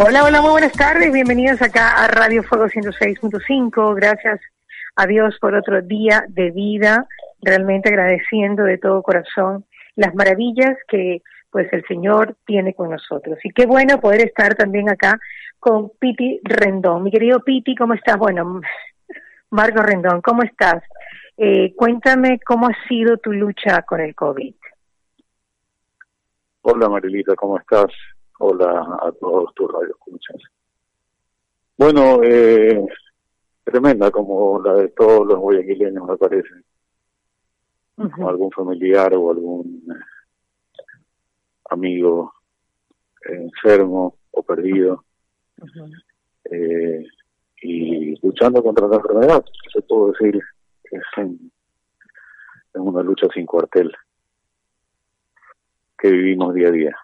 Hola, hola, muy buenas tardes. Bienvenidos acá a Radio Fuego 106.5. Gracias a Dios por otro día de vida. Realmente agradeciendo de todo corazón las maravillas que pues el Señor tiene con nosotros. Y qué bueno poder estar también acá con Piti Rendón. Mi querido Piti, ¿cómo estás? Bueno, Marco Rendón, ¿cómo estás? Eh, cuéntame cómo ha sido tu lucha con el COVID. Hola Marilita, ¿cómo estás? Hola a todos tus radioescuchas. Bueno, eh, tremenda como la de todos los guayaquileños me parece. Algún familiar o algún eh, amigo enfermo o perdido eh, y luchando contra la enfermedad, se puedo decir que es, un- es una lucha sin cuartel que vivimos día a día.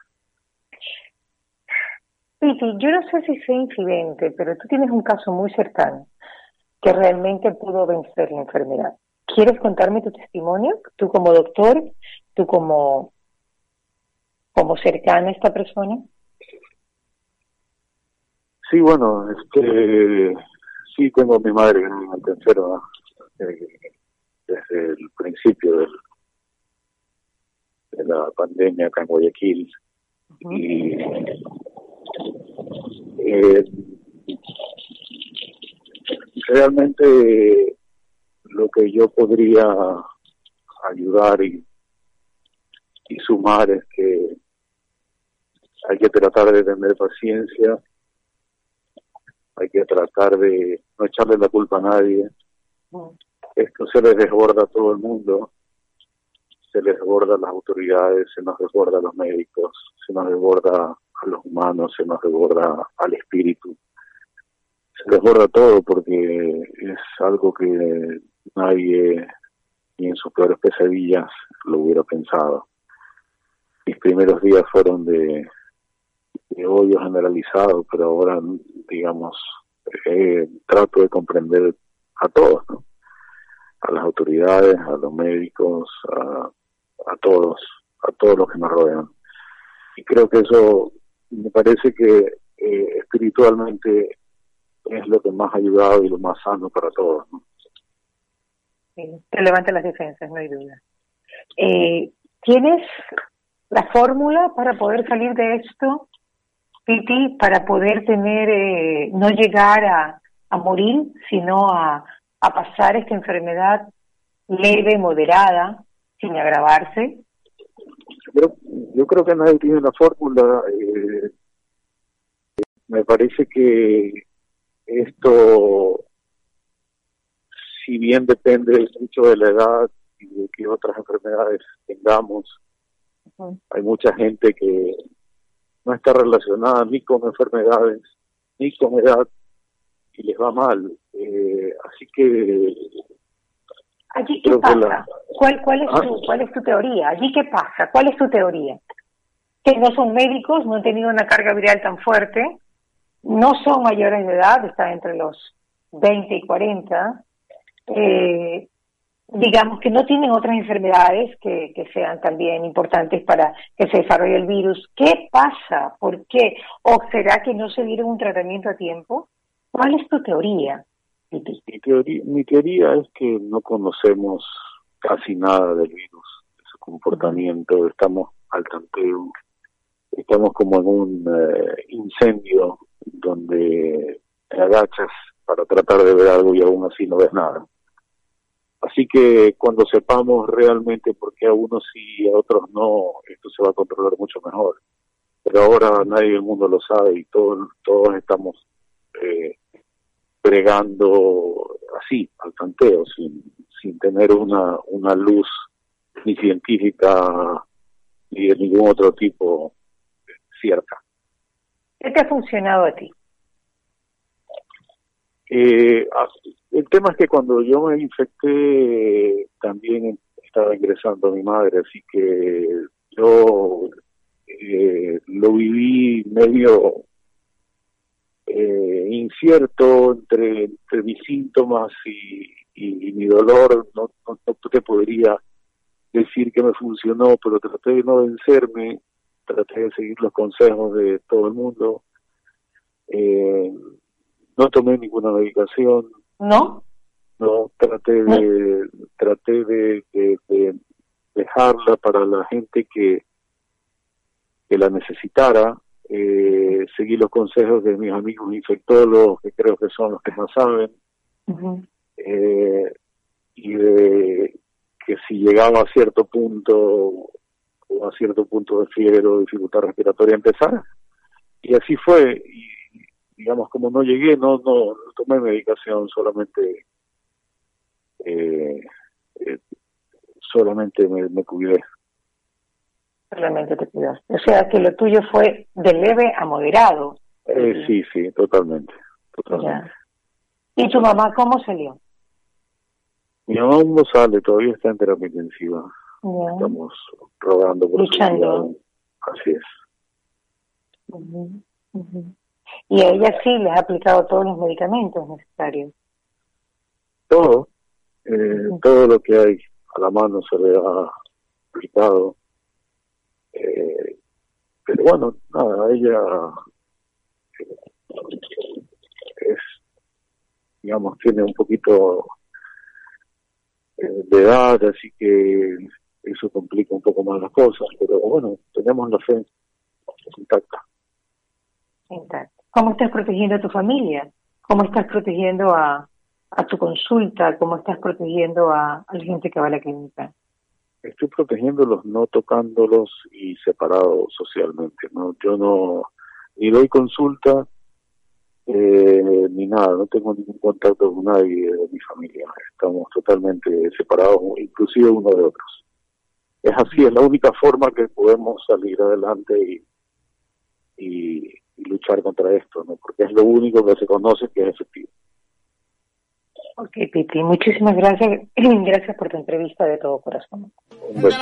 Piti, yo no sé si sea incidente, pero tú tienes un caso muy cercano que realmente pudo vencer la enfermedad. ¿Quieres contarme tu testimonio? Tú como doctor, tú como, como cercano a esta persona. Sí, bueno, este, sí tengo a mi madre gravemente enferma eh, desde el principio del- de la pandemia acá en Guayaquil y eh, realmente lo que yo podría ayudar y, y sumar es que hay que tratar de tener paciencia hay que tratar de no echarle la culpa a nadie. Esto se les desborda a todo el mundo, se les desborda a las autoridades, se nos desborda a los médicos, se nos desborda a los humanos, se nos desborda al espíritu. Se desborda todo porque es algo que nadie, ni en sus peores pesadillas, lo hubiera pensado. Mis primeros días fueron de, de odio generalizado, pero ahora, digamos, eh, trato de comprender a todos. A las autoridades, a los médicos, a, a todos, a todos los que nos rodean. Y creo que eso me parece que eh, espiritualmente es lo que más ha ayudado y lo más sano para todos. Sí, te levanta las defensas, no hay duda. Eh, ¿Tienes la fórmula para poder salir de esto, Piti, para poder tener, eh, no llegar a, a morir, sino a, a pasar esta enfermedad leve, moderada, sin agravarse? Yo, yo creo que nadie tiene la fórmula. eh, me parece que esto, si bien depende mucho de la edad y de qué otras enfermedades tengamos, hay mucha gente que no está relacionada ni con enfermedades ni con edad y les va mal. Eh, así que ¿Allí qué Creo que la- ¿Cuál, cuál, es Ah. tu, ¿Cuál es tu teoría? ¿Allí qué pasa? ¿Cuál es tu teoría? Que no son médicos, no han tenido una carga viral tan fuerte, no son mayores de edad, están entre los 20 y 40, eh, digamos que no tienen otras enfermedades que, que sean también importantes para que se desarrolle el virus. ¿Qué pasa? ¿Por qué? ¿O será que no se dieron un tratamiento a tiempo? ¿Cuál es tu teoría, Titi? mi teoría, mi teoría es que no conocemos casi nada del virus, de su comportamiento, estamos al tanteo, estamos como en un eh, incendio donde te agachas para tratar de ver algo y aún así no ves nada. Así que cuando sepamos realmente por qué a unos sí y a otros no, esto se va a controlar mucho mejor. Pero ahora nadie del mundo lo sabe y todos, todos estamos eh, bregando así, al tanteo, sin, tener una, una luz ni científica ni de ningún otro tipo cierta. ¿Qué te ha funcionado a ti? Eh, ah, el tema es que cuando yo me infecté también estaba ingresando mi madre, así que yo eh, lo viví medio eh, incierto entre, entre, mis síntomas y, y, mi dolor. No, no, no, te podría decir que me funcionó, pero traté de no vencerme, traté de seguir los consejos de todo el mundo. Eh, no tomé ninguna medicación. ¿No? No, traté de, traté de, de, dejarla para la gente que, que la necesitara. Eh, seguí los consejos de mis amigos infectólogos, que creo que son los que más saben. Eh, y de que si llegaba a cierto punto o a cierto punto de fiebre o dificultad respiratoria empezara. Y así fue. Y digamos, como no llegué, no, no, tomé medicación, solamente, eh, eh, solamente me, me cuidé. Solamente te cuidaste. O sea, que lo tuyo fue de leve a moderado. Eh, sí, sí, totalmente. totalmente. ¿Y tu mamá cómo salió? Mi mamá no sale, todavía está en terapia intensiva. Ya. Estamos rogando por Luchando. Así es. Uh -huh. Y a ella sí les ha aplicado todos los medicamentos necesarios. Todo, eh, todo lo que hay a la mano se le ha aplicado. Eh, pero bueno, nada, ella es, digamos, tiene un poquito de edad, así que eso complica un poco más las cosas, pero bueno, tenemos la fe intacta. Intacta. ¿Cómo estás protegiendo a tu familia? ¿Cómo estás protegiendo a, a tu consulta? ¿Cómo estás protegiendo a, a la gente que va a la clínica? Estoy protegiéndolos, no tocándolos y separados socialmente. no Yo no ni doy consulta eh, ni nada, no tengo ningún contacto con nadie de mi familia. Estamos totalmente separados, inclusive uno de otros. Es así, es la única forma que podemos salir adelante y, y, y luchar contra esto, ¿no? Porque es lo único que se conoce que es efectivo. Ok, Piti, muchísimas gracias. gracias por tu entrevista de todo corazón. Un beso.